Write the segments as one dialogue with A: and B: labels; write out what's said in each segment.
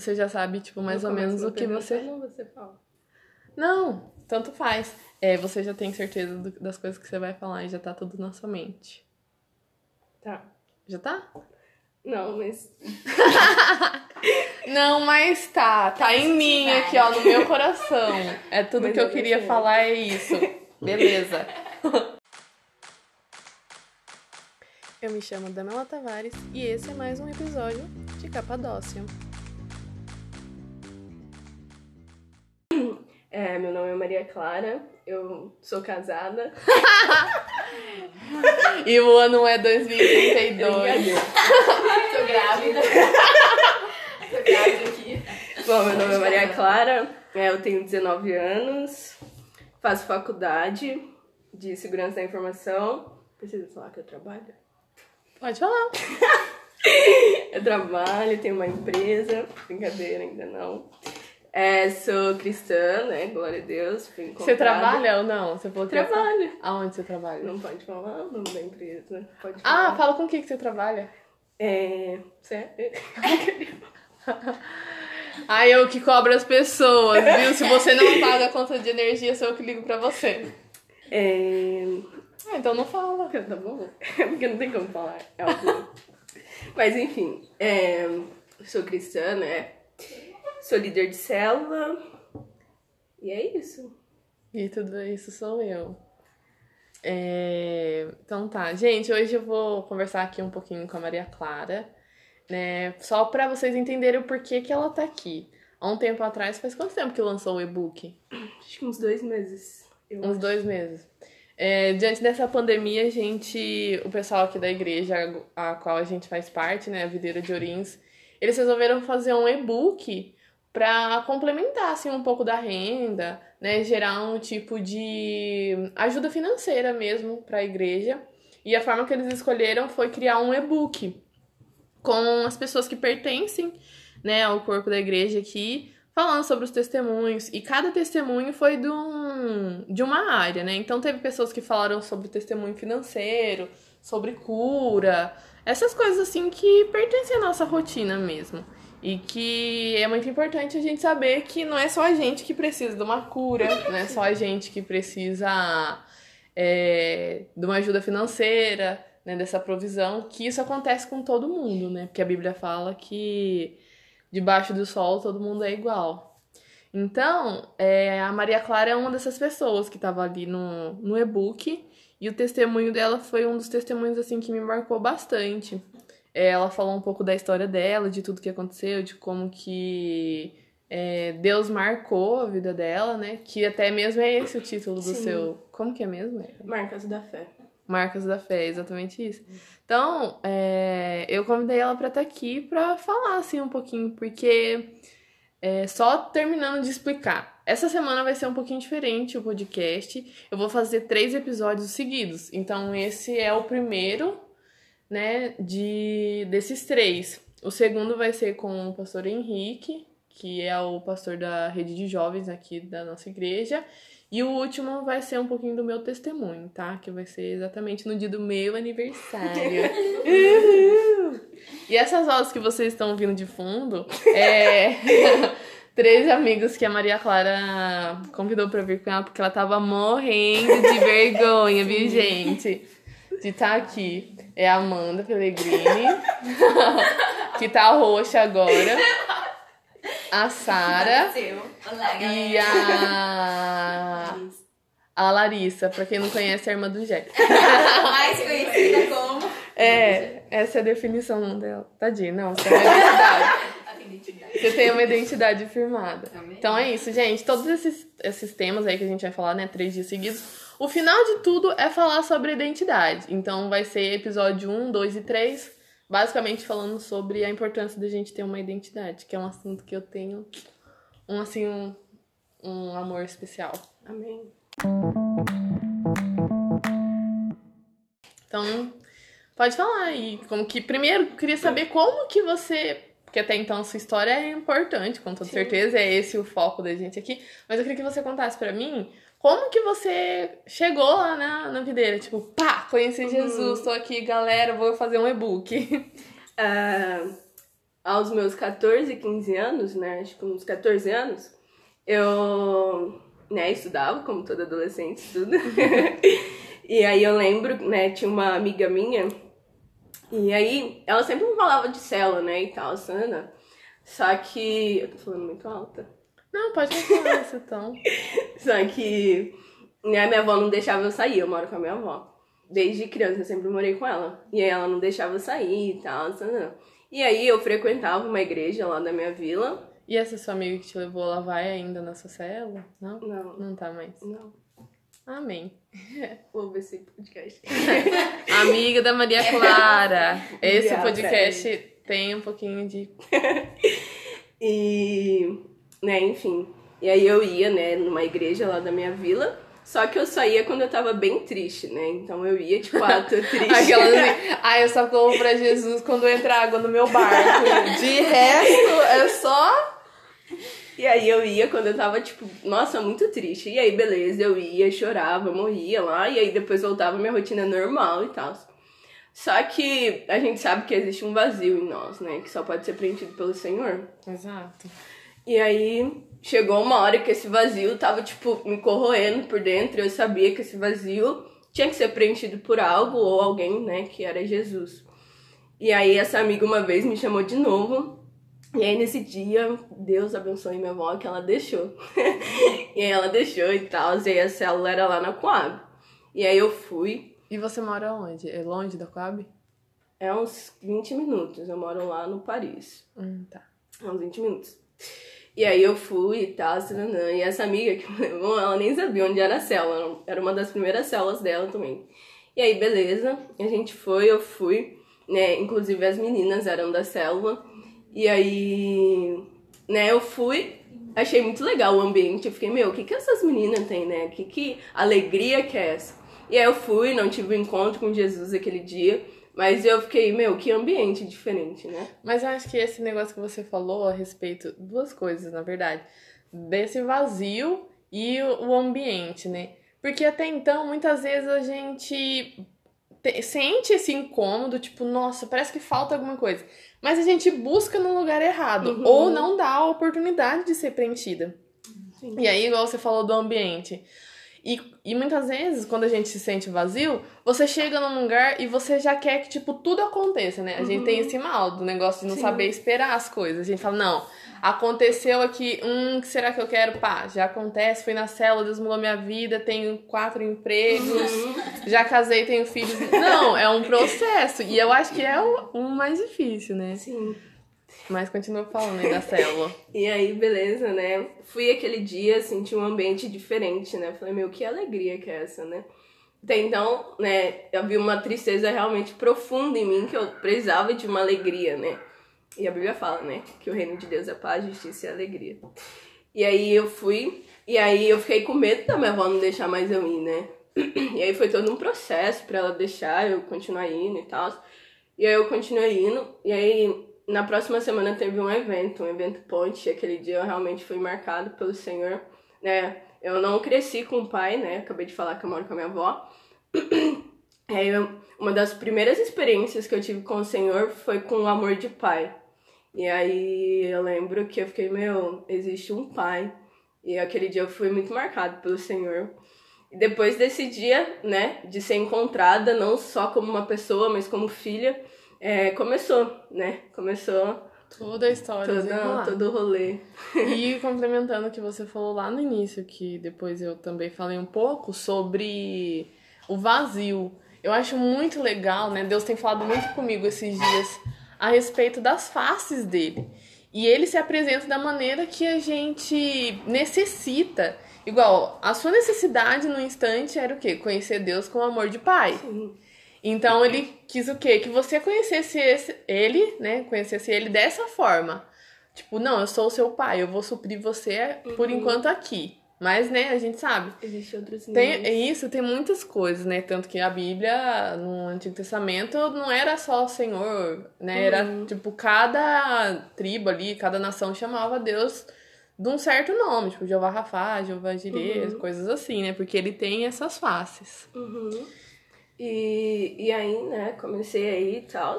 A: Você já sabe, tipo, mais ou menos o que você.
B: Como você fala?
A: Não, tanto faz. É, você já tem certeza do- das coisas que você vai falar e já tá tudo na sua mente.
B: Tá.
A: Já tá?
B: Não, mas.
A: Não, mas tá. Tá em mim aqui, ó, no meu coração. É tudo
B: Mas
A: que eu
B: eu
A: queria falar, é isso. Beleza. Eu me chamo Damela Tavares e esse é mais um episódio de Capadócia.
B: É, meu nome é Maria Clara, eu sou casada.
A: E o ano é 2032.
C: Tô grávida. Tô grávida aqui.
B: Bom, meu nome é Maria Clara, é, eu tenho 19 anos, faço faculdade de segurança da informação. Precisa falar que eu trabalho?
A: Pode falar.
B: Eu trabalho, tenho uma empresa, brincadeira, ainda não. É, sou cristã, né? Glória a Deus.
A: Você trabalha ou não? Você falou que ia-
B: Trabalho.
A: Aonde você trabalha?
B: Não pode falar o nome da empresa. Pode
A: Ah,
B: falar.
A: fala com o que que você trabalha.
B: É. Sério?
A: Ah, eu que cobro as pessoas, viu? Se você não paga a conta de energia, sou eu que ligo pra você.
B: É.
A: Ah, então não fala.
B: Tá bom? Porque não tem como falar. É. Mas enfim, é, sou cristã, né? Sou líder de célula. E é isso.
A: E tudo isso sou eu. É, Então tá, gente, hoje eu vou conversar aqui um pouquinho com a Maria Clara, né? Só pra vocês entenderem o porquê que ela tá aqui. Há um tempo atrás, faz quanto tempo que lançou o e-book?
B: Acho que uns dois meses.
A: Uns
B: acho.
A: dois meses. É, diante dessa pandemia, a gente, o pessoal aqui da igreja a qual a gente faz parte, né, a Videira de Orins, eles resolveram fazer um e-book para complementar assim um pouco da renda, né, gerar um tipo de ajuda financeira mesmo para a igreja. E a forma que eles escolheram foi criar um e-book com as pessoas que pertencem, né, ao corpo da igreja aqui, falando sobre os testemunhos. E cada testemunho foi de, um, de uma área, né? Então teve pessoas que falaram sobre testemunho financeiro, sobre cura, essas coisas assim que pertencem à nossa rotina mesmo. E que é muito importante a gente saber que não é só a gente que precisa de uma cura, não é só a gente que precisa é, de uma ajuda financeira, né, dessa provisão, que isso acontece com todo mundo, né? Porque a Bíblia fala que debaixo do sol todo mundo é igual. Então, é, a Maria Clara é uma dessas pessoas que estava ali no, no e-book e o testemunho dela foi um dos testemunhos assim que me marcou bastante. É, ela falou um pouco da história dela, de tudo que aconteceu, de como que é, Deus marcou a vida dela, né? Que até mesmo é esse o título do
B: Sim.
A: seu. Como que é mesmo?
B: Marcas da Fé.
A: Marcas da Fé, exatamente isso. Então, é, eu convidei ela pra estar aqui pra falar assim um pouquinho, porque é, só terminando de explicar. Essa semana vai ser um pouquinho diferente o podcast. Eu vou fazer três episódios seguidos. Então, esse é o primeiro, né, de desses três. O segundo vai ser com o pastor Henrique, que é o pastor da rede de jovens aqui da nossa igreja. E o último vai ser um pouquinho do meu testemunho, tá? Que vai ser exatamente no dia do meu aniversário. Uhul! E essas vozes que vocês estão ouvindo de fundo é três amigos que a Maria Clara convidou pra vir com ela porque ela tava morrendo de vergonha, viu, gente? De estar aqui. É a Amanda Pellegrini, que tá roxa agora. A Sara. E a. A Larissa, pra quem não conhece, é a irmã do Jack.
C: Mais conhecida como.
A: É, essa é a definição dela. Tadinha, não, você tem uma identidade. Você tem uma identidade firmada. Então é isso, gente. Todos esses, esses temas aí que a gente vai falar, né? Três dias seguidos. O final de tudo é falar sobre identidade. Então vai ser episódio 1, 2 e 3. Basicamente falando sobre a importância da gente ter uma identidade, que é um assunto que eu tenho um assim um, um amor especial.
B: Amém.
A: Então, pode falar aí. Como que. Primeiro, eu queria saber como que você. Porque até então a sua história é importante, com toda
B: Sim.
A: certeza, é esse o foco da gente aqui. Mas eu queria que você contasse pra mim como que você chegou lá na, na videira. Tipo, pá, conheci Jesus, tô aqui, galera, vou fazer um e-book.
B: Ah, aos meus 14, 15 anos, né? Acho que uns 14 anos, eu né, estudava, como toda adolescente estuda. e aí eu lembro, né, tinha uma amiga minha, e aí ela sempre me falava de célula, né, e tal, Sana. Só que. Eu tô falando muito alta.
A: Não, pode falar isso então.
B: Só que né, minha avó não deixava eu sair, eu moro com a minha avó. Desde criança eu sempre morei com ela. E aí ela não deixava eu sair e tal, Sana. E aí eu frequentava uma igreja lá da minha vila.
A: E essa sua amiga que te levou, ela vai ainda nessa célula? Não?
B: Não,
A: Não tá mais.
B: não.
A: Amém.
B: Vou ver esse podcast.
A: Amiga da Maria Clara. Esse podcast tem um pouquinho de.
B: E, né, enfim. E aí eu ia, né, numa igreja lá da minha vila. Só que eu só ia quando eu tava bem triste, né? Então eu ia, tipo, ah, tô triste.
A: Aquelas assim, ah, eu só corro pra Jesus quando entra água no meu barco. De resto, é só.
B: E aí eu ia quando eu tava, tipo, nossa, muito triste. E aí, beleza, eu ia, chorava, morria lá. E aí depois voltava minha rotina normal e tal. Só que a gente sabe que existe um vazio em nós, né? Que só pode ser preenchido pelo Senhor.
A: Exato.
B: E aí chegou uma hora que esse vazio tava, tipo, me corroendo por dentro. Eu sabia que esse vazio tinha que ser preenchido por algo ou alguém, né? Que era Jesus. E aí essa amiga uma vez me chamou de novo. E aí nesse dia, Deus abençoe minha avó que ela deixou. e aí ela deixou e tal. E aí a célula era lá na Coab. E aí eu fui.
A: E você mora onde? É longe da Coab?
B: É uns 20 minutos. Eu moro lá no Paris.
A: Hum, tá.
B: É uns 20 minutos. E aí eu fui e tal, nanã. e essa amiga que me levou, ela nem sabia onde era a célula, era uma das primeiras células dela também. E aí, beleza, a gente foi, eu fui, né, inclusive as meninas eram da célula, e aí, né, eu fui, achei muito legal o ambiente, eu fiquei, meu, o que que essas meninas têm, né, que que alegria que é essa? E aí eu fui, não tive um encontro com Jesus aquele dia, mas eu fiquei, meu, que ambiente diferente, né?
A: Mas eu acho que esse negócio que você falou a respeito, duas coisas, na verdade, desse vazio e o ambiente, né? Porque até então, muitas vezes a gente te- sente esse incômodo, tipo, nossa, parece que falta alguma coisa. Mas a gente busca no lugar errado,
B: Uhum.
A: ou não dá a oportunidade de ser preenchida.
B: Sim.
A: E aí, igual você falou do ambiente. E, e muitas vezes, quando a gente se sente vazio, você chega num lugar e você já quer que, tipo, tudo aconteça, né? A gente tem esse mal do negócio de não
B: Sim.
A: saber esperar as coisas. A gente fala, não, aconteceu aqui, hum, o que será que eu quero? Pá, já acontece, fui na célula, Deus mudou minha vida, tenho quatro empregos, já casei, tenho filhos. Não, é um processo. E eu acho que é o, o mais difícil, né?
B: Sim.
A: Mas continua falando aí da célula.
B: E aí, beleza, né? Fui aquele dia, senti um ambiente diferente, né? Falei, meu, que alegria que é essa, né? Até então, né, eu vi uma tristeza realmente profunda em mim, que eu precisava de uma alegria, né? E a Bíblia fala, né, que o reino de Deus é paz, justiça e alegria. E aí eu fui, e aí eu fiquei com medo da minha avó não deixar mais eu ir, né? E aí foi todo um processo pra ela deixar eu continuar indo e tal. E aí eu continuei indo, e aí na próxima semana teve um evento, um evento ponte, aquele dia eu realmente fui marcado pelo Senhor, né? Eu não cresci com o pai, né? Acabei de falar que eu moro com a minha avó. Eu- uma das primeiras experiências que eu tive com o Senhor foi com o amor de pai. E aí eu lembro que eu fiquei, meu, existe um pai. E aquele dia eu fui muito marcado pelo Senhor. E depois desse dia, né, de ser encontrada não só como uma pessoa, mas como filha, é, começou, né? Começou
A: Toda a história.
B: todo,
A: desenrolar.
B: todo o rolê.
A: E complementando o que você falou lá no início, que depois eu também falei um pouco sobre o vazio. Eu acho muito legal, né? Deus tem falado muito comigo esses dias a respeito das faces dele. E ele se apresenta da maneira que a gente necessita. Igual, a sua necessidade no instante era o quê? Conhecer Deus com amor de pai.
B: Sim.
A: Então ele quis o quê? Que você conhecesse esse- ele, né? Conhecesse ele dessa forma. Tipo, não, eu sou o seu pai, eu vou suprir você por
B: Uhum.
A: enquanto aqui. Mas, né, a gente sabe.
B: Existem outros
A: Tem, é
B: níveis.
A: isso, tem muitas coisas, né? Tanto que a Bíblia, no Antigo Testamento, não era só o Senhor, né? Era,
B: Uhum.
A: tipo, cada tribo ali, cada nação chamava Deus de um certo nome. Tipo, Jeová Rafá, Jeová Jireh,
B: Uhum.
A: coisas assim, né? Porque ele tem essas faces.
B: Uhum. E, e aí, né, comecei aí e tal.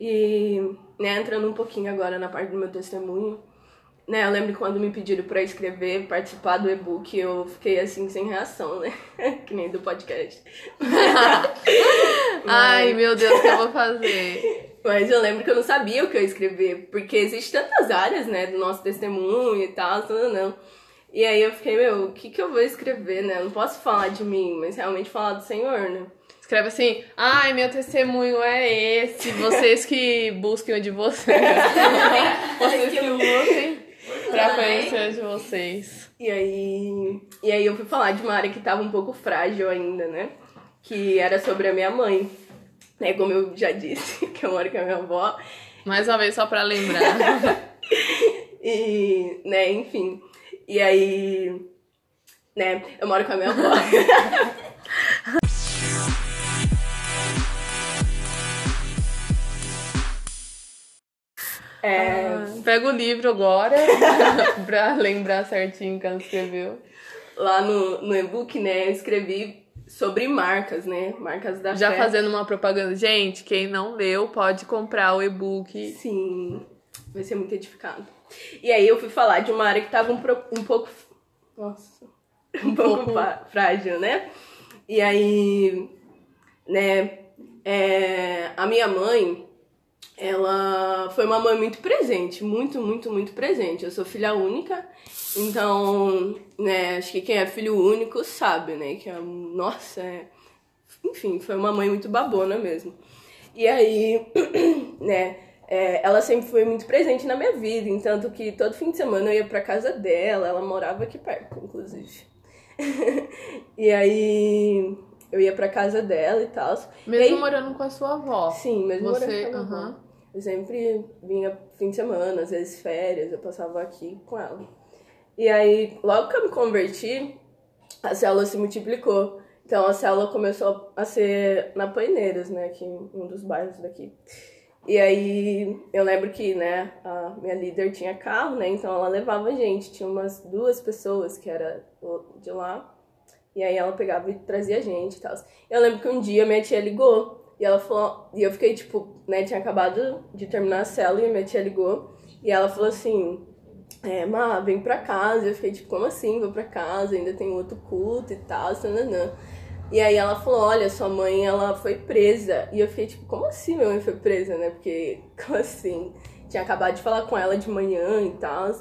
B: E né, entrando um pouquinho agora na parte do meu testemunho, né, eu lembro quando me pediram pra escrever, participar do e-book, eu fiquei assim, sem reação, né? que nem do podcast.
A: Ai, meu Deus, o que eu vou fazer?
B: Mas eu lembro que eu não sabia o que eu ia escrever, porque existem tantas áreas, né, do nosso testemunho e tal, tudo não. E aí eu fiquei, meu, o que que eu vou escrever, né? Eu não posso falar de mim, mas realmente falar do Senhor, né?
A: Escreve assim, ai, meu testemunho é esse, vocês que busquem o de vocês. vocês que busquem pra conhecer o de vocês.
B: E aí, e aí eu fui falar de uma área que tava um pouco frágil ainda, né? Que era sobre a minha mãe. Né, como eu já disse, que eu moro com a minha avó.
A: Mais uma vez, só pra lembrar.
B: E, né, enfim. E aí, né, eu moro com a minha avó. É,
A: Ah, Pega o livro agora, pra lembrar certinho que ela escreveu.
B: lá no, no e-book, né, eu escrevi sobre marcas, né? Marcas da
A: Já
B: fé.
A: fazendo uma propaganda. Gente, quem não leu, pode comprar o e-book.
B: Sim, vai ser muito edificado. E aí eu fui falar de uma área que tava um, pro- um pouco. Nossa. Um pouco frágil, né? E aí, né? é, a minha mãe, ela foi uma mãe muito presente, muito, muito, muito presente. Eu sou filha única, então, né, acho que quem é filho único sabe, né? Que é, nossa, é, enfim, foi uma mãe muito babona mesmo. E aí, né, é, ela sempre foi muito presente na minha vida, tanto que todo fim de semana eu ia pra casa dela, ela morava aqui perto, inclusive. e aí, eu ia pra casa dela e tal. E
A: Mesmo
B: aí-
A: morando com a sua avó.
B: Sim, mesmo
A: Você-
B: morando com a minha
A: aham.
B: avó. Eu sempre vinha fim de semana, às vezes férias, eu passava aqui com ela. E aí, logo que eu me converti, a célula se multiplicou. Então a célula começou a ser na Paineiras, né, aqui em um dos bairros daqui. E aí eu lembro que, né, a minha líder tinha carro, né, então ela levava a gente. Tinha umas duas pessoas que era de lá. E aí ela pegava e trazia a gente e tal. Eu lembro que um dia minha tia ligou e ela falou, e eu fiquei tipo, né, tinha acabado de terminar a célula e minha tia ligou e ela falou assim: é, Má, vem pra casa. Eu fiquei tipo, como assim? Vou pra casa, ainda tem outro culto e tal, nananã. E aí ela falou, olha, sua mãe, ela foi presa. E eu fiquei tipo, como assim minha mãe foi presa, né? Porque, como assim? Tinha acabado de falar com ela de manhã e tal.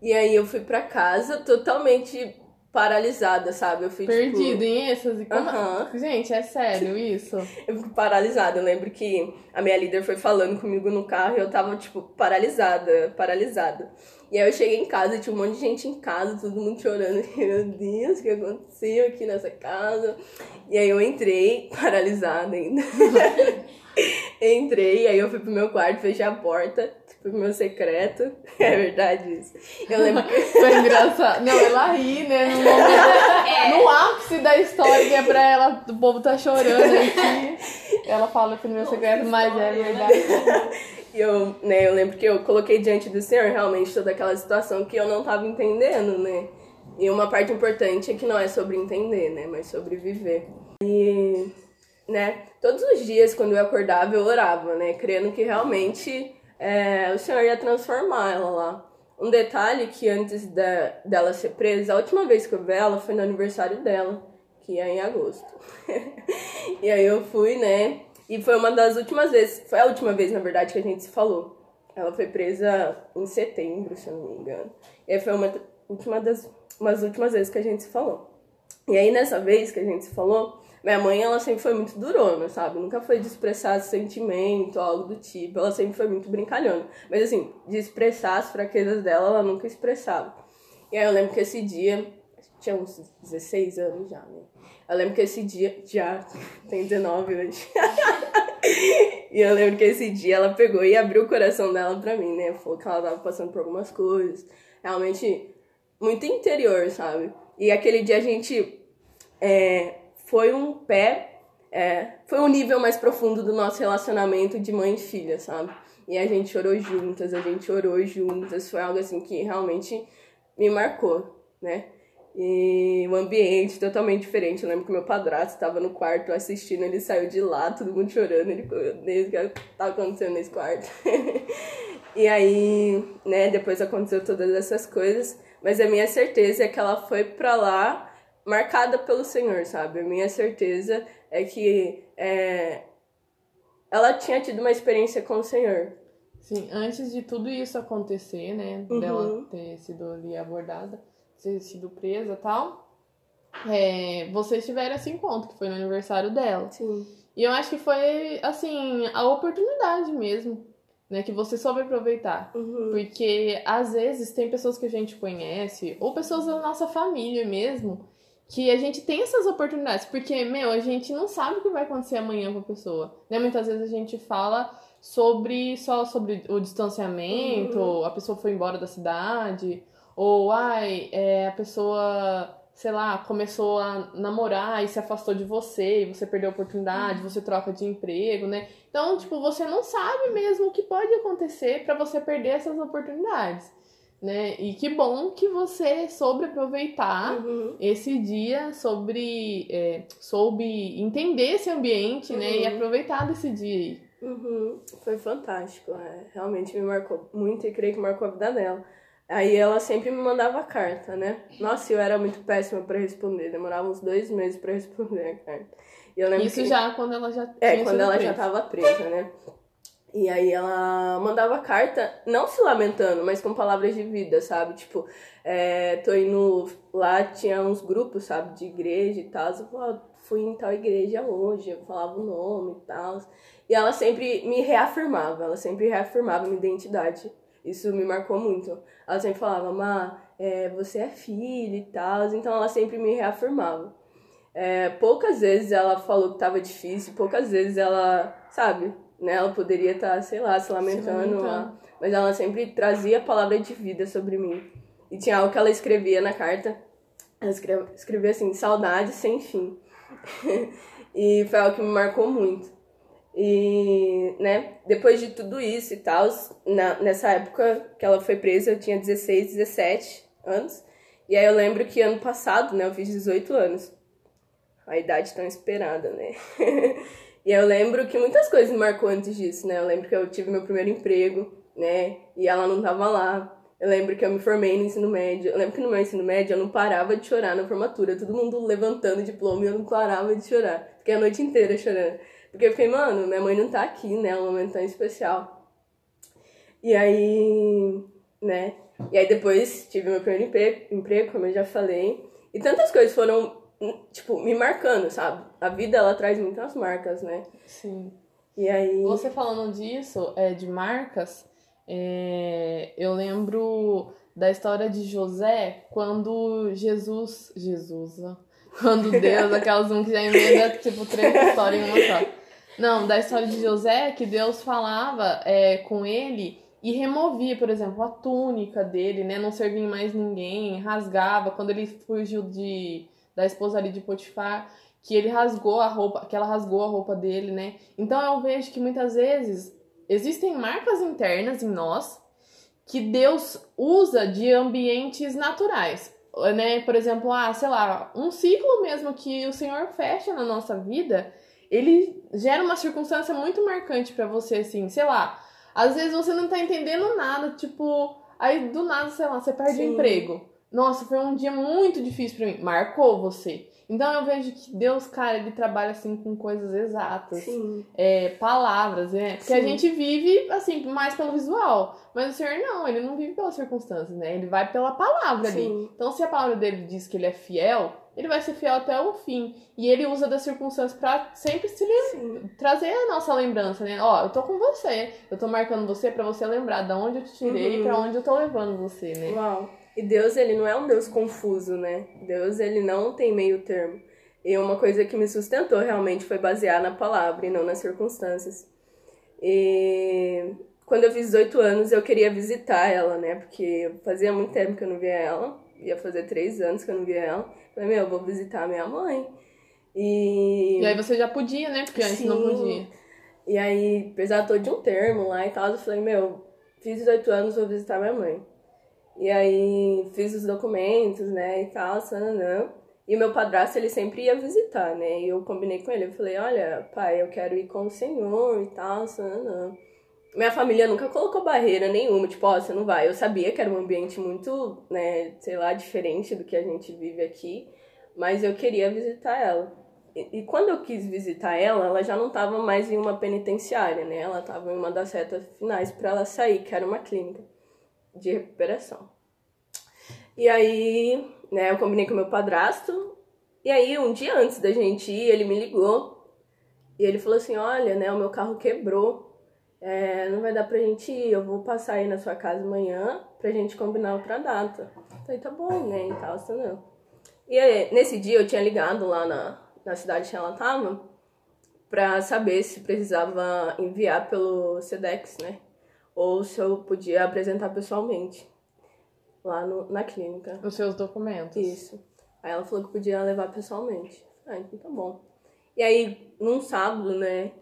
B: E aí eu fui pra casa totalmente paralisada, sabe? Eu fui
A: Perdido
B: tipo...
A: em êxtase. Como...
B: Aham.
A: Gente, é sério isso?
B: Eu fico paralisada. Eu lembro que a minha líder foi falando comigo no carro e eu tava, tipo, paralisada, paralisada. E aí eu cheguei em casa e tinha um monte de gente em casa, todo mundo chorando. Meu Deus, o que aconteceu aqui nessa casa? E aí eu entrei, paralisada ainda. entrei, aí eu fui pro meu quarto, fechei a porta, fui pro meu secreto. É verdade isso. Eu lembro que.
A: Foi engraçado. Não, ela ri, né? No, momento, no ápice da história, que é pra ela, o povo tá chorando aqui. Ela fala que no meu secreto, mas é verdade.
B: E eu, né, eu lembro que eu coloquei diante do Senhor realmente toda aquela situação que eu não tava entendendo, né? E uma parte importante é que não é sobre entender, né? Mas sobre viver. E, né, todos os dias quando eu acordava eu orava, né? Crendo que realmente é, o Senhor ia transformar ela lá. Um detalhe que antes da, dela ser presa, a última vez que eu vi ela foi no aniversário dela, que é em agosto. e aí eu fui, né? E foi uma das últimas vezes, foi a última vez, na verdade, que a gente se falou. Ela foi presa em setembro, se eu não me engano. E aí foi uma, última das, umas últimas vezes que a gente se falou. E aí nessa vez que a gente se falou, minha mãe, ela sempre foi muito durona, sabe? Nunca foi de expressar sentimento, algo do tipo. Ela sempre foi muito brincalhona. Mas assim, de expressar as fraquezas dela, ela nunca expressava. E aí eu lembro que esse dia, tinha uns 16 anos já, né? Eu lembro que esse dia, já, tem 19 hoje. e eu lembro que esse dia ela pegou e abriu o coração dela pra mim, né? Falou que ela tava passando por algumas coisas. Realmente, muito interior, sabe? E aquele dia a gente é, foi um pé, é, foi um nível mais profundo do nosso relacionamento de mãe e filha, sabe? E a gente chorou juntas, a gente orou juntas, foi algo assim que realmente me marcou, né? E o ambiente totalmente diferente. Eu lembro que meu padrasto estava no quarto assistindo, ele saiu de lá, todo mundo chorando, ele o que tá acontecendo nesse quarto? e aí, né, depois aconteceu todas essas coisas, mas a minha certeza é que ela foi pra lá marcada pelo Senhor, sabe? A minha certeza é que é, ela tinha tido uma experiência com o Senhor.
A: Sim, antes de tudo isso acontecer, né, dela ter sido ali abordada, ter sido presa e tal, é, vocês tiveram esse encontro, que foi no aniversário dela.
B: Sim.
A: E eu acho que foi, assim, a oportunidade mesmo, né, que você soube aproveitar.
B: Uhum.
A: Porque às vezes tem pessoas que a gente conhece, ou pessoas da nossa família mesmo, que a gente tem essas oportunidades. Porque, meu, a gente não sabe o que vai acontecer amanhã com a pessoa. Né? Muitas vezes a gente fala sobre só sobre o distanciamento, a pessoa foi embora da cidade, ou ai, é, a pessoa, sei lá, começou a namorar e se afastou de você, e você perdeu a oportunidade, você troca de emprego, né? Então, tipo, você não sabe mesmo o que pode acontecer para você perder essas oportunidades, né? E que bom que você soube aproveitar
B: Uhum.
A: esse dia, sobre é, soube entender esse ambiente, né? E
B: Uhum.
A: aproveitar desse dia aí.
B: Uhum. Foi fantástico, é. realmente me marcou muito e creio que marcou a vida dela. Aí ela sempre me mandava carta, né? Nossa, eu era muito péssima pra responder, demorava uns dois meses pra responder a carta. E
A: Isso
B: que...
A: já quando ela já
B: É,
A: tinha
B: quando ela já
A: presa.
B: tava presa, né? E aí ela mandava carta, não se lamentando, mas com palavras de vida, sabe? Tipo, é, tô indo. Lá tinha uns grupos, sabe, de igreja e tal. Eu falava, fui em tal igreja hoje, eu falava o nome e tal. E ela sempre me reafirmava, ela sempre reafirmava minha identidade. Isso me marcou muito. Ela sempre falava, Má, é, você é filha e tal. Então ela sempre me reafirmava. É, poucas vezes ela falou que tava difícil, poucas vezes ela, sabe, né, ela poderia estar, sei lá, se lamentando,
A: lamentando.
B: lá, mas ela sempre trazia a palavra de vida sobre mim. E tinha algo que ela escrevia na carta, ela escrevia, escrevia assim, saudade sem fim. e foi algo que me marcou muito. E, né, depois de tudo isso e tal, na, nessa época que ela foi presa, eu tinha 16, 17 anos. E aí eu lembro que ano passado, né, eu fiz 18 anos. A idade tão esperada, né? e eu lembro que muitas coisas me marcou antes disso, né? Eu lembro que eu tive meu primeiro emprego, né? E ela não tava lá. Eu lembro que eu me formei no ensino médio. Eu lembro que no meu ensino médio eu não parava de chorar na formatura. Todo mundo levantando o diploma e eu não parava de chorar. Fiquei a noite inteira chorando. Porque eu fiquei, mano, minha mãe não tá aqui, né? É um momento tão especial. E aí, né? E aí depois tive meu primeiro emprego, como eu já falei. E tantas coisas foram, tipo, me marcando, sabe? A vida, ela traz muitas marcas, né?
A: Sim.
B: E aí...
A: Você falando disso, é, de marcas, é, eu lembro da história de José quando Jesus. Jesus, ó. Quando Deus, aquelas um que já emenda, tipo, três histórias em uma só. Não, da história de José, que Deus falava é, com ele e removia, por exemplo, a túnica dele, né? Não servia em mais ninguém, rasgava. Quando ele fugiu de, da esposa ali de Potifar, que ele rasgou a roupa, que ela rasgou a roupa dele, né? Então eu vejo que muitas vezes existem marcas internas em nós que Deus usa de ambientes naturais, né? Por exemplo, ah, sei lá, um ciclo mesmo que o Senhor fecha na nossa vida, ele gera uma circunstância muito marcante para você, assim, sei lá. Às vezes você não tá entendendo nada, tipo, aí do nada, sei lá, você perde o
B: Sim.
A: emprego. Nossa, foi um dia muito difícil para mim. Marcou você. Então eu vejo que Deus, cara, ele trabalha assim com coisas exatas
B: Sim.
A: é, palavras, né? Porque a gente vive, assim, mais pelo visual. Mas o Senhor não, ele não vive pelas circunstâncias, né? Ele vai pela palavra ali.
B: Sim.
A: Então, se a palavra dele diz que ele é fiel, ele vai ser fiel até o fim. E ele usa das circunstâncias pra sempre se lem- trazer a nossa lembrança, né? Ó, eu tô com você, eu tô marcando você pra você lembrar de onde eu te tirei e
B: Uhum.
A: pra onde eu tô levando você, né?
B: Uau. E Deus, ele não é um Deus confuso, né? Deus, ele não tem meio termo. E uma coisa que me sustentou realmente foi basear na palavra e não nas circunstâncias. E quando eu fiz 18 anos, eu queria visitar ela, né? Porque fazia muito tempo que eu não via ela. Ia fazer três anos que eu não via ela. Falei, meu, eu vou visitar a minha mãe. E...
A: E aí você já podia, né? Porque antes não
B: Sim.
A: podia.
B: E aí, apesar todo de um termo lá e tal, eu falei, meu, fiz 18 anos, vou visitar minha mãe. E aí fiz os documentos, né, e tal, sananã. E meu padrasto, ele sempre ia visitar, né? E eu combinei com ele, eu falei, olha, pai, eu quero ir com o senhor e tal, sananã. Minha família nunca colocou barreira nenhuma, tipo, ó, você não vai. Eu sabia que era um ambiente muito, né, sei lá, diferente do que a gente vive aqui, mas eu queria visitar ela. E, e quando eu quis visitar ela, ela já não estava mais em uma penitenciária, né? Ela estava em uma das retas finais para ela sair, que era uma clínica de recuperação. E aí, né, eu combinei com meu padrasto, e aí um dia antes da gente ir, ele me ligou, e ele falou assim, olha, né, o meu carro quebrou, é, não vai dar pra gente ir, eu vou passar aí na sua casa amanhã pra gente combinar outra data. Falei, tá bom, né, e tal, tá não. E aí, nesse dia eu tinha ligado lá na, na cidade que ela tava pra saber se precisava enviar pelo SEDEX, né, ou se eu podia apresentar pessoalmente lá no, na clínica.
A: Os seus documentos.
B: Isso. Aí ela falou que podia levar pessoalmente. Ah, então tá bom. E aí, num sábado, né,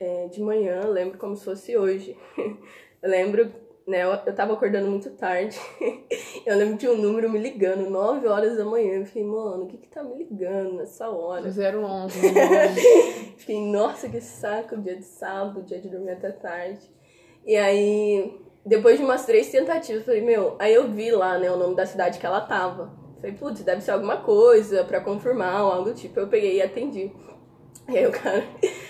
B: é, de manhã, eu lembro como se fosse hoje. eu lembro, né, eu, eu tava acordando muito tarde. eu lembro de um número me ligando, 9 horas da manhã. Eu fiquei, mano, o que que tá me ligando nessa hora?
A: 011.
B: fiquei, nossa, que saco, dia de sábado, dia de dormir até tarde. E aí, depois de umas três tentativas, eu falei, meu, aí eu vi lá, né, o nome da cidade que ela tava. Falei, putz, deve ser alguma coisa pra confirmar ou algo do tipo. Eu peguei e atendi. E aí o cara,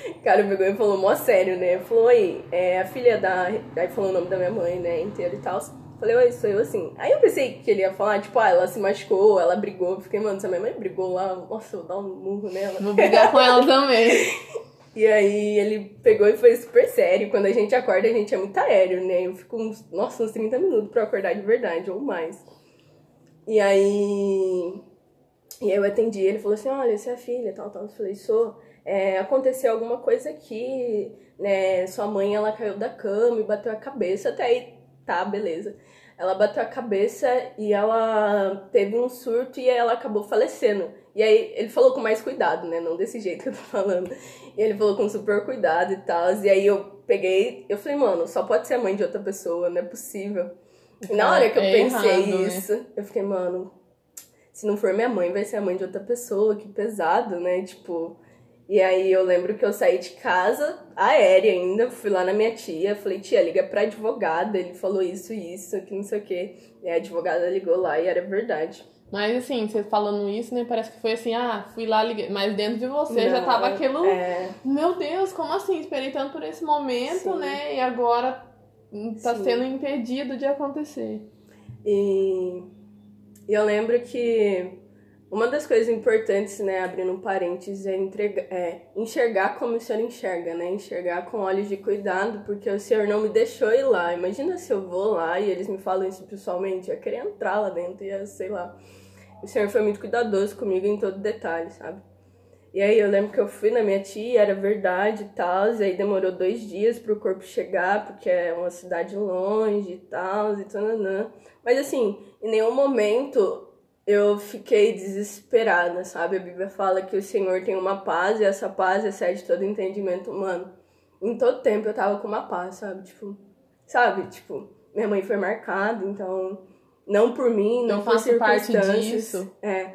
B: o cara pegou e falou mó sério, né? Falou, oi, é a filha da. Aí falou o nome da minha mãe, né, inteiro e tal. Falei, oi, sou eu assim. Aí eu pensei que ele ia falar, tipo, ah, ela se machucou, ela brigou. Fiquei, mano, se a minha mãe brigou lá, nossa, eu vou dar um murro nela.
A: Vou brigar com ela também.
B: E aí ele pegou e foi super sério. Quando a gente acorda, a gente é muito aéreo, né? Eu fico uns, nossa, uns 30 minutos pra acordar de verdade, ou mais. E aí. E aí eu atendi, ele falou assim, olha, você é a filha, tal, tal. Eu falei, sou. É, aconteceu alguma coisa aqui, né? Sua mãe, ela caiu da cama e bateu a cabeça. Até aí, tá, beleza. Ela bateu a cabeça e ela teve um surto e ela acabou falecendo. E aí ele falou com mais cuidado, né? Não desse jeito que eu tô falando. E ele falou com super cuidado e tal. E aí eu peguei, eu falei, mano, só pode ser a mãe de outra pessoa, não é possível. E na hora que eu
A: É
B: pensei
A: errado, né?
B: isso, eu fiquei, mano, se não for minha mãe, vai ser a mãe de outra pessoa, que pesado, né? Tipo. E aí eu lembro que eu saí de casa, aérea ainda, fui lá na minha tia, falei, tia, liga pra advogada, ele falou isso e isso, que não sei o quê. E a advogada ligou lá e era verdade.
A: Mas assim, você falando isso, né? Parece que foi assim, ah, fui lá, liguei. Mas dentro de você já
B: Não,
A: tava aquilo.
B: É,
A: Meu Deus, como assim? Esperei tanto por esse momento,
B: Sim.
A: né? E agora tá
B: Sim.
A: sendo impedido de acontecer.
B: E e eu lembro que uma das coisas importantes, né, abrindo um parênteses, é, entregar, é enxergar como o Senhor enxerga, né? Enxergar com olhos de cuidado, porque o Senhor não me deixou ir lá. Imagina se eu vou lá e eles me falam isso pessoalmente, eu queria entrar lá dentro, ia, sei lá. O Senhor foi muito cuidadoso comigo em todo detalhe, sabe? E aí eu lembro que eu fui na minha tia, era verdade e tal, e aí demorou dois dias pro corpo chegar, porque é uma cidade longe e tal, e tananã. Mas assim, em nenhum momento eu fiquei desesperada, sabe? A Bíblia fala que o Senhor tem uma paz e essa paz excede todo entendimento humano. Em todo tempo eu tava com uma paz, sabe? Tipo, sabe? Tipo, minha mãe foi marcada, então não por mim, não
A: Eu
B: por
A: faço parte
B: circunstâncias.
A: disso.
B: É.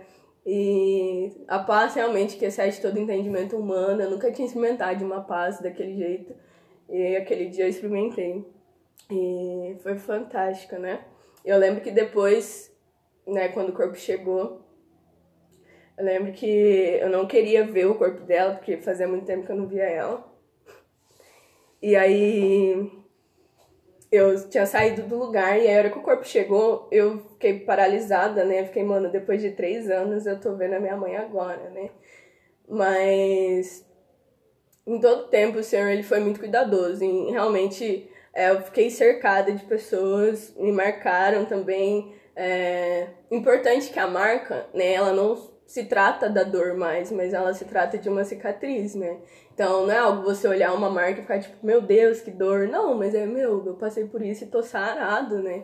B: E a paz realmente que excede todo entendimento humano. Eu nunca tinha experimentado uma paz daquele jeito. E aquele dia eu experimentei. E foi fantástico, né? Eu lembro que depois, né, quando o corpo chegou, eu lembro que eu não queria ver o corpo dela, porque fazia muito tempo que eu não via ela. E aí eu tinha saído do lugar e aí, a hora que o corpo chegou, eu fiquei paralisada, né? Fiquei, mano, depois de três anos eu tô vendo a minha mãe agora, né? Mas em todo tempo o Senhor ele foi muito cuidadoso e realmente é, eu fiquei cercada de pessoas, me marcaram também. É importante que a marca, né, ela não se trata da dor mais, mas ela se trata de uma cicatriz, né? Então não é algo você olhar uma marca e ficar tipo, meu Deus, que dor. Não, mas é meu, eu passei por isso e tô sarado, né?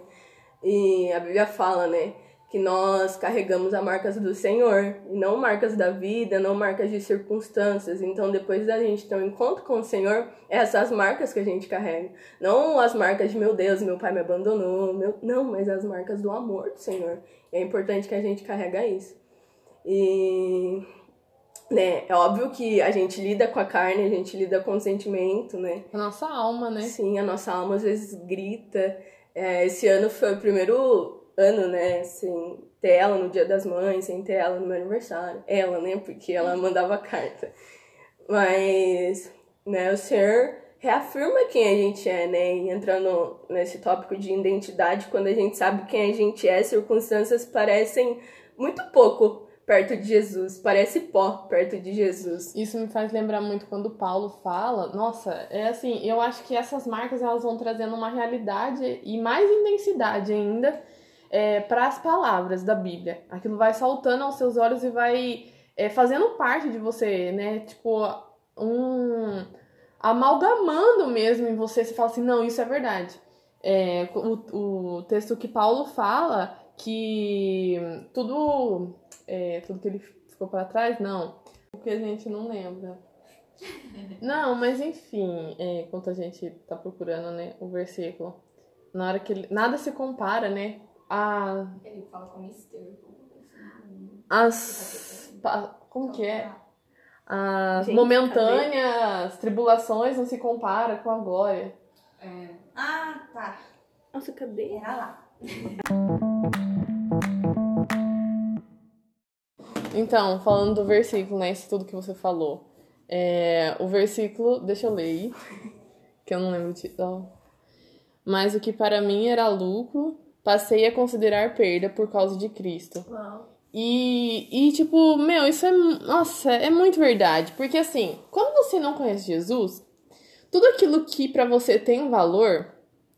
B: E a Bíblia fala, né, que nós carregamos as marcas do Senhor, e não marcas da vida, não marcas de circunstâncias. Então, depois da gente ter um encontro com o Senhor, é essas marcas que a gente carrega. Não as marcas de meu Deus, meu pai me abandonou, meu... não, mas as marcas do amor do Senhor. É importante que a gente carrega isso. E né, é óbvio que a gente lida com a carne, a gente lida com o sentimento, né?
A: A nossa alma, né?
B: Sim, a nossa alma às vezes grita. É, esse ano foi o primeiro ano, né, sem ter ela no Dia das Mães, sem ter ela no meu aniversário. Ela, né, porque ela mandava carta. Mas, né, o Senhor reafirma quem a gente é, né, e entrando nesse tópico de identidade, quando a gente sabe quem a gente é, circunstâncias parecem muito pouco perto de Jesus, parece pó perto de Jesus.
A: Isso me faz lembrar muito quando Paulo fala, nossa, é assim, eu acho que essas marcas elas vão trazendo uma realidade e mais intensidade ainda é, para as palavras da Bíblia. Aquilo vai saltando aos seus olhos e vai é, fazendo parte de você, né? Tipo, um amalgamando mesmo em você. Você fala assim, não, isso é verdade. É, o, o texto que Paulo fala que tudo, é, tudo que ele ficou para trás, não. Porque a gente não lembra. Não, mas enfim, é, enquanto a gente tá procurando, né, o versículo, na hora que ele, nada se compara, né, a...
C: Ele fala com Mister.
A: As... Como que é? As
B: Gente,
A: momentâneas tribulações não se compara com a glória.
C: É. Ah, tá.
B: Nossa, cadê?
C: Era lá.
A: Então, falando do versículo, né? Isso tudo que você falou. É, o versículo, deixa eu ler aí, que eu não lembro o título. Mas o que para mim era lucro, passei a considerar perda por causa de Cristo.
B: Uau.
A: E, e tipo, meu, isso é. Nossa, é muito verdade. Porque assim, quando você não conhece Jesus, tudo aquilo que para você tem valor,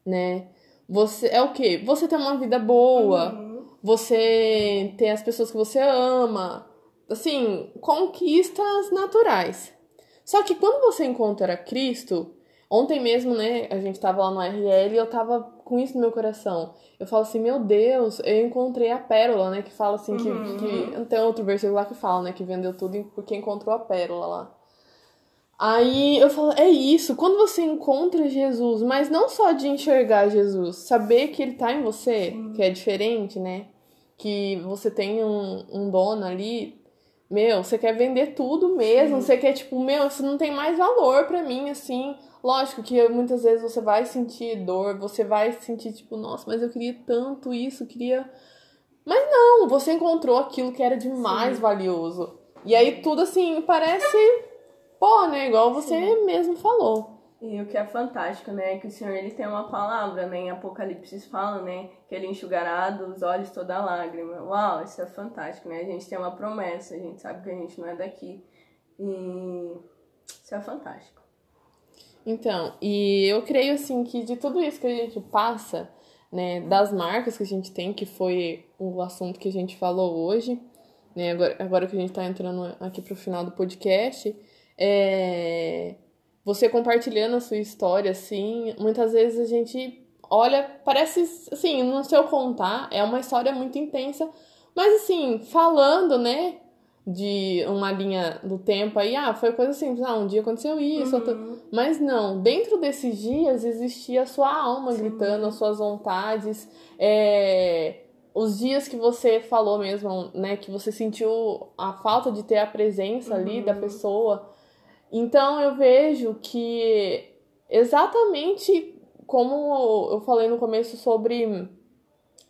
A: né? Você é o quê? Você tem uma vida boa,
B: Uhum.
A: você tem as pessoas que você ama, assim, conquistas naturais. Só que quando você encontra Cristo, ontem mesmo, né, a gente tava lá no RL e eu tava com isso no meu coração. Eu falo assim, meu Deus, eu encontrei a pérola, né, que fala assim, que,
B: Uhum.
A: que tem outro versículo lá que fala, né, que vendeu tudo porque encontrou a pérola lá. Aí eu falo, é isso, quando você encontra Jesus, mas não só de enxergar Jesus, saber que ele tá em você, que é diferente, né? Que você tem um, um dono ali, meu, você quer vender tudo mesmo, você quer, tipo, meu, isso não tem mais valor pra mim, assim. Lógico que muitas vezes você vai sentir dor, você vai sentir, tipo, nossa, mas eu queria tanto isso, queria. Mas não, você encontrou aquilo que era de mais valioso. E aí tudo assim parece pó, né? Igual você mesmo falou.
B: E o que é fantástico, né, é que o Senhor ele tem uma palavra, né, em Apocalipse fala, né, que ele enxugará dos olhos toda lágrima. Uau, isso é fantástico, né? A gente tem uma promessa, a gente sabe que a gente não é daqui. E isso é fantástico.
A: Então, e eu creio assim que de tudo isso que a gente passa, né, das marcas que a gente tem, que foi o assunto que a gente falou hoje, né, agora, agora que a gente tá entrando aqui pro final do podcast, é, você compartilhando a sua história, assim, muitas vezes a gente olha, parece, assim, no seu contar, é uma história muito intensa, mas assim, falando, né, de uma linha do tempo aí, ah, foi coisa simples, ah, um dia aconteceu isso, outro... mas não, dentro desses dias existia a sua alma gritando, as suas vontades, é, os dias que você falou mesmo, né, que você sentiu a falta de ter a presença ali da pessoa. Então eu vejo que exatamente como eu falei no começo sobre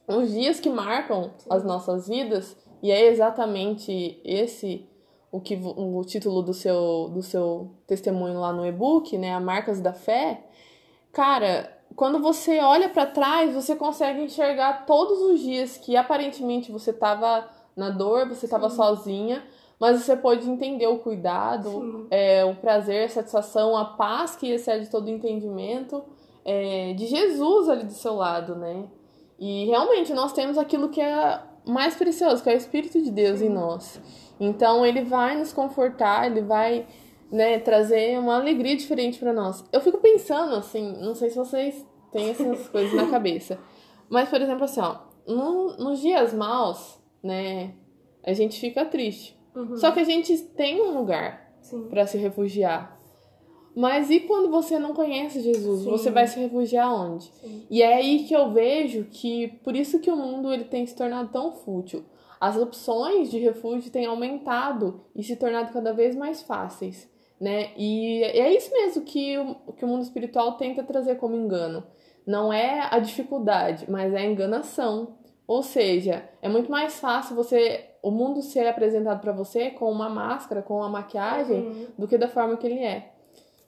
A: os dias que marcam as nossas vidas, e é exatamente esse o que o título do seu do seu testemunho lá no e-book, né, a marcas da fé. Cara, quando você olha para trás, você consegue enxergar todos os dias que aparentemente você tava na dor, você tava sozinha, mas você pode entender o cuidado, é, o prazer, a satisfação, a paz que excede todo o entendimento é, de Jesus ali do seu lado, né? E realmente nós temos aquilo que é mais precioso, que é o Espírito de Deus em nós. Então ele vai nos confortar, ele vai né, trazer uma alegria diferente para nós. Eu fico pensando assim, não sei se vocês têm essas coisas na cabeça, mas por exemplo assim, ó, no- nos dias maus, né, a gente fica triste.
B: Uhum.
A: Só que a gente tem um lugar para se refugiar. Mas e quando você não conhece Jesus?
B: Sim.
A: Você vai se refugiar onde?
B: Sim.
A: E é aí que eu vejo que por isso que o mundo ele tem se tornado tão fútil. As opções de refúgio têm aumentado e se tornado cada vez mais fáceis, né? E é isso mesmo que o, que o mundo espiritual tenta trazer como engano. Não é a dificuldade, mas é a enganação. Ou seja, é muito mais fácil você o mundo ser apresentado para você com uma máscara, com uma maquiagem,
B: Uhum.
A: do que da forma que ele é.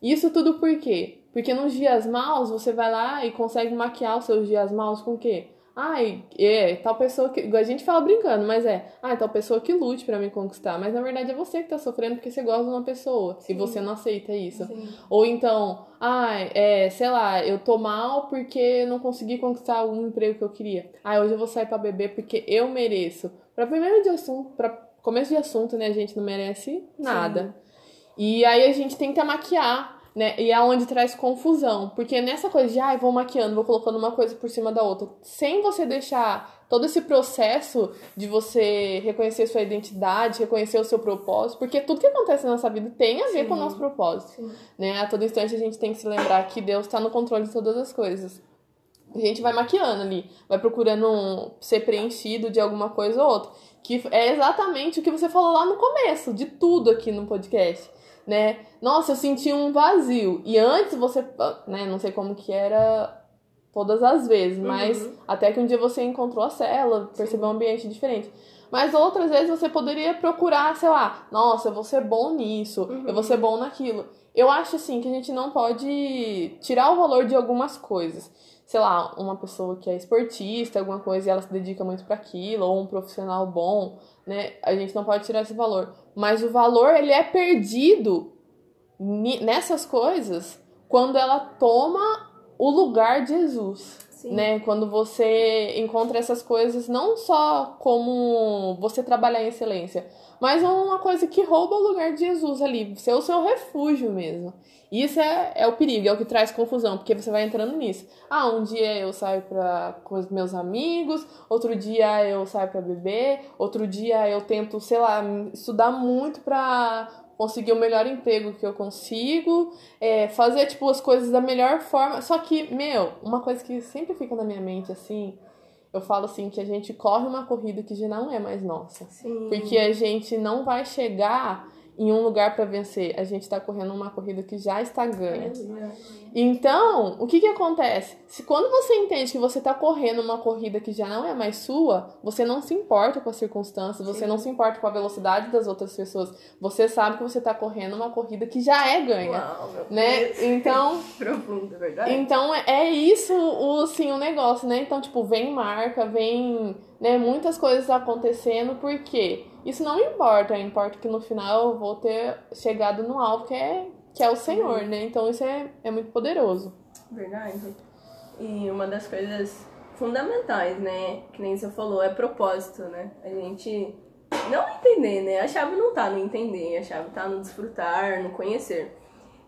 A: Isso tudo por quê? Porque nos dias maus você vai lá e consegue maquiar os seus dias maus com o quê? Ai, é, tal pessoa que. A gente fala brincando, mas é. Ah, tal pessoa que lute pra me conquistar. Mas na verdade é você que tá sofrendo porque você gosta de uma pessoa.
B: Sim.
A: E você não aceita isso.
B: Sim.
A: Ou então, ai, é, sei lá, eu tô mal porque não consegui conquistar o emprego que eu queria. Ah, hoje eu vou sair pra beber porque eu mereço. Pra primeiro de assunto, pra começo de assunto, né, a gente não merece nada. E aí a gente tenta maquiar, né? E é onde traz confusão. Porque nessa coisa de, ai, vou maquiando, vou colocando uma coisa por cima da outra, sem você deixar todo esse processo de você reconhecer sua identidade, reconhecer o seu propósito, porque tudo que acontece na nossa vida tem a ver com o
B: Sim.
A: nosso propósito.
B: Sim.
A: Né? A todo instante a gente tem que se lembrar que Deus está no controle de todas as coisas. A gente vai maquiando ali, vai procurando um- ser preenchido de alguma coisa ou outra. Que é exatamente o que você falou lá no começo, de tudo aqui no podcast. Né? Nossa, eu senti um vazio. E antes você, né, não sei como que era todas as vezes, mas
B: Uhum.
A: até que um dia você encontrou a cela, percebeu um ambiente diferente. Mas outras vezes você poderia procurar, sei lá, nossa, eu vou ser bom nisso,
B: Uhum.
A: eu vou ser bom naquilo. Eu acho assim que a gente não pode tirar o valor de algumas coisas. Sei lá, uma pessoa que é esportista, alguma coisa, e ela se dedica muito para aquilo, ou um profissional bom, né? A gente não pode tirar esse valor. Mas o valor, ele é perdido nessas coisas quando ela toma o lugar de Jesus
B: Sim.
A: né? Quando você encontra essas coisas não só como você trabalhar em excelência, mas uma coisa que rouba o lugar de Jesus ali, ser o seu refúgio mesmo. Isso é, é o perigo, é o que traz confusão, porque você vai entrando nisso. Ah, um dia eu saio pra, com os meus amigos, outro dia eu saio pra beber, outro dia eu tento, sei lá, estudar muito pra conseguir o melhor emprego que eu consigo, é, fazer, tipo, as coisas da melhor forma. Só que, meu, uma coisa que sempre fica na minha mente, assim, eu falo assim, que a gente corre uma corrida que já não é mais nossa.
B: Sim.
A: Porque a gente não vai chegar em um lugar para vencer. A gente tá correndo uma corrida que já está ganha. Então, o que que acontece? Se quando você entende que você tá correndo uma corrida que já não é mais sua, você não se importa com as circunstâncias, você
B: Sim.
A: não se importa com a velocidade das outras pessoas. Você sabe que você tá correndo uma corrida que já é ganha,
B: Uau, meu
A: né? Então,
B: Profundo, é verdade?
A: então é isso o assim o negócio, né? Então, tipo, vem marca, vem, né, muitas coisas acontecendo, porque isso não importa, importa que no final eu vou ter chegado no alvo que é que é o Senhor, né? Então isso é, é muito poderoso.
B: Verdade. E uma das coisas fundamentais, né? Que nem você falou, é propósito, né? A gente não entender, né? A chave não tá no entender, a chave tá no desfrutar, no conhecer.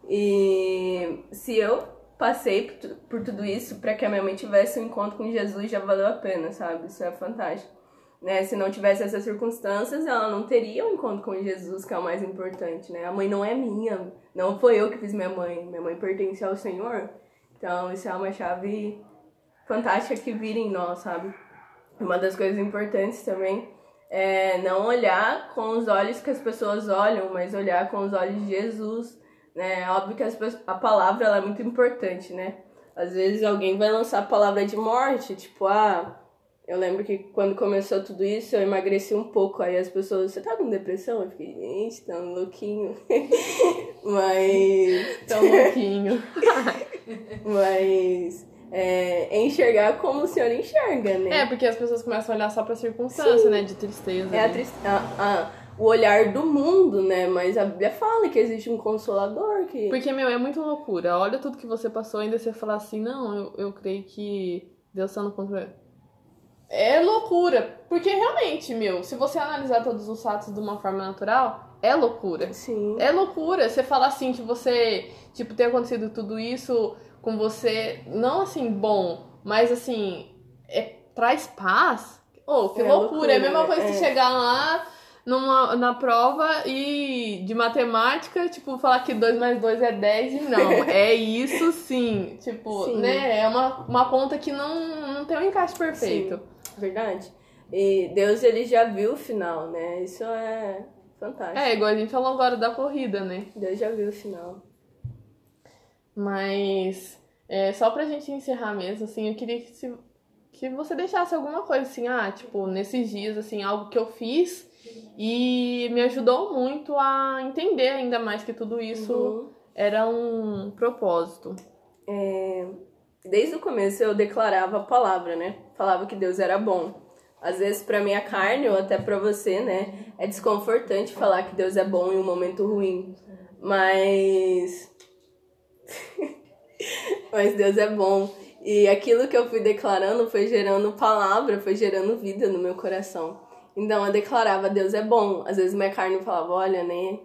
B: E se eu passei por, por tudo isso para que a minha mãe tivesse um encontro com Jesus, já valeu a pena, sabe? Isso é fantástico. Né? Se não tivesse essas circunstâncias, ela não teria um encontro com Jesus, que é o mais importante, né? A mãe não é minha, não foi eu que fiz minha mãe, minha mãe pertence ao Senhor. Então, isso é uma chave fantástica que vira em nós, sabe? Uma das coisas importantes também é não olhar com os olhos que as pessoas olham, mas olhar com os olhos de Jesus, né? Óbvio que as a palavra ela é muito importante, né? Às vezes alguém vai lançar a palavra de morte, tipo, ah, eu lembro que quando começou tudo isso, eu emagreci um pouco. Aí as pessoas, você tá com depressão? Eu fiquei, gente, tá um louquinho. Mas.
A: Tão louquinho.
B: Mas. É, enxergar como o senhor enxerga, né?
A: É, porque as pessoas começam a olhar só pra circunstância, né? De tristeza.
B: É triste... a- a- o olhar do mundo, né? Mas a Bíblia fala que existe um consolador que.
A: Porque, meu, é muito loucura. Olha tudo que você passou, ainda você falar assim, não, eu, eu creio que Deus tá no controle. É loucura. Porque realmente, meu, se você analisar todos os fatos de uma forma natural, é loucura.
B: Sim.
A: É loucura você falar assim que você, tipo, ter acontecido tudo isso com você, não assim, bom, mas assim, é traz paz. Oh, que
B: É
A: loucura.
B: loucura,
A: É a mesma coisa que
B: É.
A: chegar lá numa, na prova e de matemática, tipo, falar que 2 mais 2 é 10 e não. é isso sim. Tipo,
B: Sim.
A: né? É uma, uma conta que não, não tem um encaixe perfeito.
B: Verdade. E Deus, ele já viu o final, né? Isso é fantástico.
A: É, igual a gente falou agora da corrida, né?
B: Deus já viu o final.
A: Mas é, só pra gente encerrar mesmo, assim, eu queria que, se, que você deixasse alguma coisa assim, ah, tipo, nesses dias, assim, algo que eu fiz e me ajudou muito a entender ainda mais que tudo isso
B: Uhum.
A: era um propósito.
B: Desde o começo eu declarava a palavra, né? Falava que Deus era bom. Às vezes pra minha carne ou até pra você, né, é desconfortante falar que Deus é bom em um momento ruim. Mas Mas Deus é bom. E aquilo que eu fui declarando foi gerando palavra, foi gerando vida no meu coração. Então eu declarava, Deus é bom. Às vezes minha carne falava, olha, né?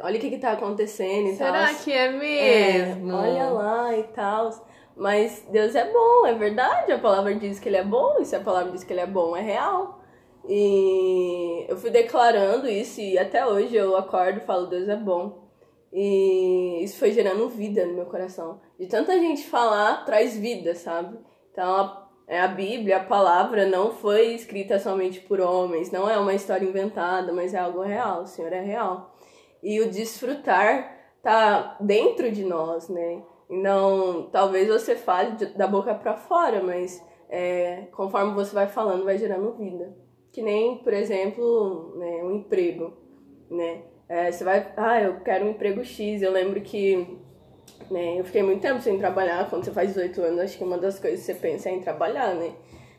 B: Olha o que que tá acontecendo e tal.
A: Será que é
B: É,
A: mesmo?
B: olha lá e tal. Mas Deus é bom, é verdade. A palavra diz que ele é bom, e se a palavra diz que ele é bom, é real. E eu fui declarando isso e até hoje eu acordo e falo, Deus é bom. E isso foi gerando vida no meu coração. De tanta gente falar, traz vida, sabe? Então, a, é a Bíblia, a palavra, não foi escrita somente por homens, não é uma história inventada, mas é algo real, o Senhor é real. E o desfrutar tá dentro de nós, né? Então, talvez você fale de- da boca pra fora, mas é, conforme você vai falando, vai gerando vida. Que nem, por exemplo, né, um emprego, né? É, você vai, ah, eu quero um emprego X. Eu lembro que né, eu fiquei muito tempo sem trabalhar. Quando você faz 18 anos, acho que uma das coisas que você pensa é em trabalhar, né?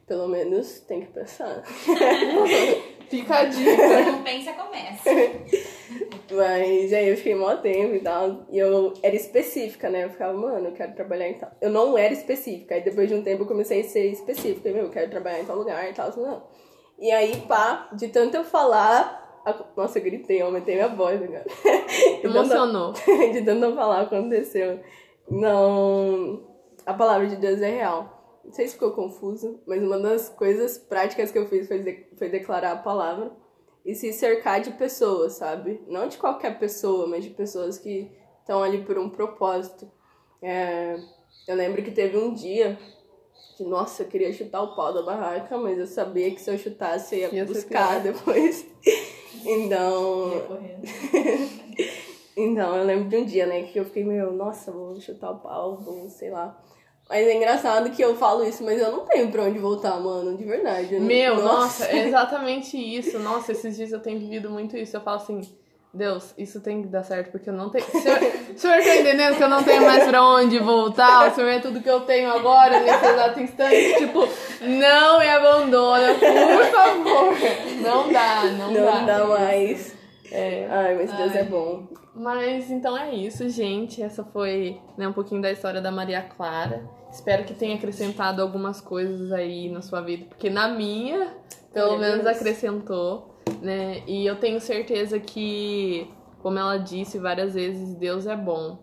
B: Pelo menos tem que pensar.
A: Fica a dica.
C: Não pensa, começa.
B: Mas aí eu fiquei mó tempo e tal. E eu era específica, né? Eu ficava, mano, eu quero trabalhar em tal. Eu não era específica. Aí depois de um tempo eu comecei a ser específica. Meu, eu quero trabalhar em tal lugar e tal. Não. E aí, pá, de tanto eu falar. a- Nossa, eu gritei, eu aumentei minha voz agora. De tanto-
A: Emocionou.
B: de tanto eu falar, aconteceu. Não. A palavra de Deus é real. Não sei se ficou confuso, mas uma das coisas práticas que eu fiz foi, de- foi declarar a palavra e se cercar de pessoas, sabe? Não de qualquer pessoa, mas de pessoas que estão ali por um propósito. É, eu lembro que teve um dia que, nossa, eu queria chutar o pau da barraca, mas eu sabia que se eu chutasse eu ia,
A: Ia
B: buscar depois. então, então, eu lembro de um dia, né, que eu fiquei meio, nossa, vou chutar o pau, vou, sei lá. Mas é engraçado que eu falo isso, mas eu não tenho pra onde voltar, mano, de verdade. Eu não-
A: Meu, nossa, é exatamente isso. Nossa, esses dias eu tenho vivido muito isso. Eu falo assim, Deus, isso tem que dar certo, porque eu não tenho. O senhor, tá entendendo que eu não tenho mais pra onde voltar? O senhor é tudo que eu tenho agora, nesse exato instante. Tipo, não me abandona, por favor. Não dá, não,
B: Não dá mais.
A: É.
B: Ai, mas Deus
A: Ai.
B: é bom.
A: Mas então é isso, gente. Essa foi né, um pouquinho da história da Maria Clara. Espero que tenha acrescentado algumas coisas aí na sua vida, porque na minha, pelo
B: Meu
A: menos
B: Deus.
A: acrescentou, né? E eu tenho certeza que, como ela disse várias vezes, Deus é bom.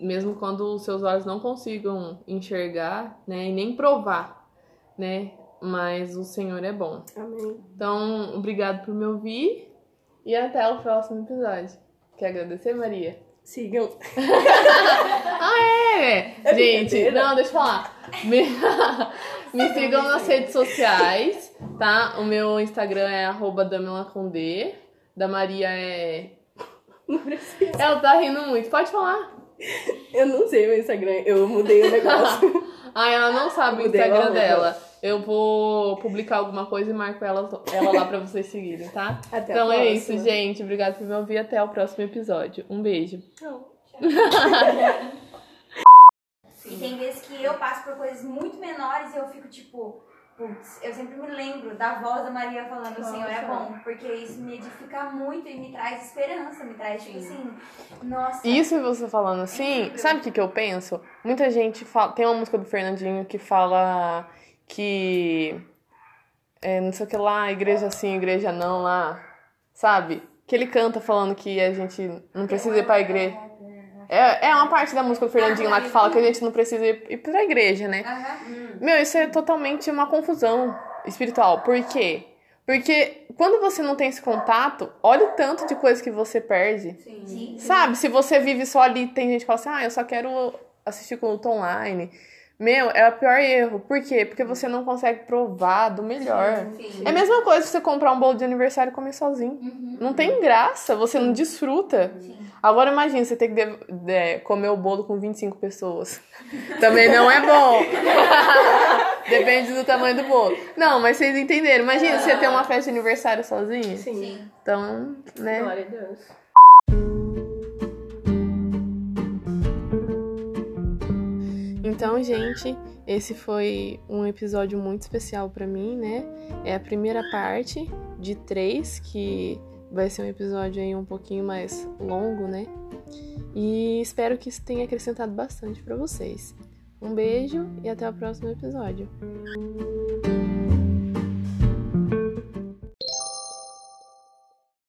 A: Mesmo quando os seus olhos não consigam enxergar, né, e nem provar, né? Mas o Senhor é bom.
B: Amém.
A: Então, obrigado por me ouvir e até o próximo episódio. Quer agradecer, Maria?
B: Sigam.
A: É,
B: É
A: gente,
B: brincadeira.
A: não, deixa eu falar. Me, me sigam nas redes sociais, tá? O meu Instagram é arroba Damila com D. Da Maria é. Ela tá rindo muito. Pode falar.
B: Eu não sei meu Instagram, eu mudei o negócio.
A: Ah, ela não sabe o Instagram dela. Eu vou publicar alguma coisa e marco ela, ela lá pra vocês seguirem, tá?
B: Até a
A: então é
B: próxima.
A: isso, gente. Obrigada por me ouvir. Até o próximo episódio. Um beijo.
C: E tem vezes que eu passo por coisas muito menores e eu fico tipo, putz, eu sempre me lembro da voz da Maria falando o Senhor é bom, porque isso me edifica muito e me traz esperança, me traz tipo assim, nossa.
A: Isso e você falando assim, sabe o que, que eu penso? Muita gente fala. Tem uma música do Fernandinho que fala que. É, não sei o que lá, igreja sim, igreja não lá. Sabe? Que ele canta falando que a gente não precisa ir pra igreja. É, é uma parte da música do Fernandinho lá que fala que a gente não precisa ir, ir pra igreja, né? Meu, isso é totalmente uma confusão espiritual. Por quê? Porque quando você não tem esse contato, olha o tanto de coisa que você perde.
B: Sim.
C: Sim.
A: Sabe? Se você vive só ali, tem gente que fala assim, ah, eu só quero assistir culto online. Meu, é o pior erro. Por quê? Porque você não consegue provar do melhor.
C: Sim.
A: É a mesma coisa que você comprar um bolo de aniversário e comer sozinho.
C: Uhum.
A: Não tem graça, você não desfruta.
C: Sim.
A: Agora imagina você ter que de- de- comer o bolo com 25 pessoas. Também não é bom. Depende do tamanho do bolo. Não, mas vocês entenderam. Imagina você ter uma festa de aniversário sozinho.
B: Sim.
C: Sim.
A: Então, né?
B: Glória a Deus.
A: Então, gente, esse foi um episódio muito especial pra mim, né? É a primeira parte de três, que vai ser um episódio aí um pouquinho mais longo, né? E espero que isso tenha acrescentado bastante pra vocês. Um beijo e até o próximo episódio.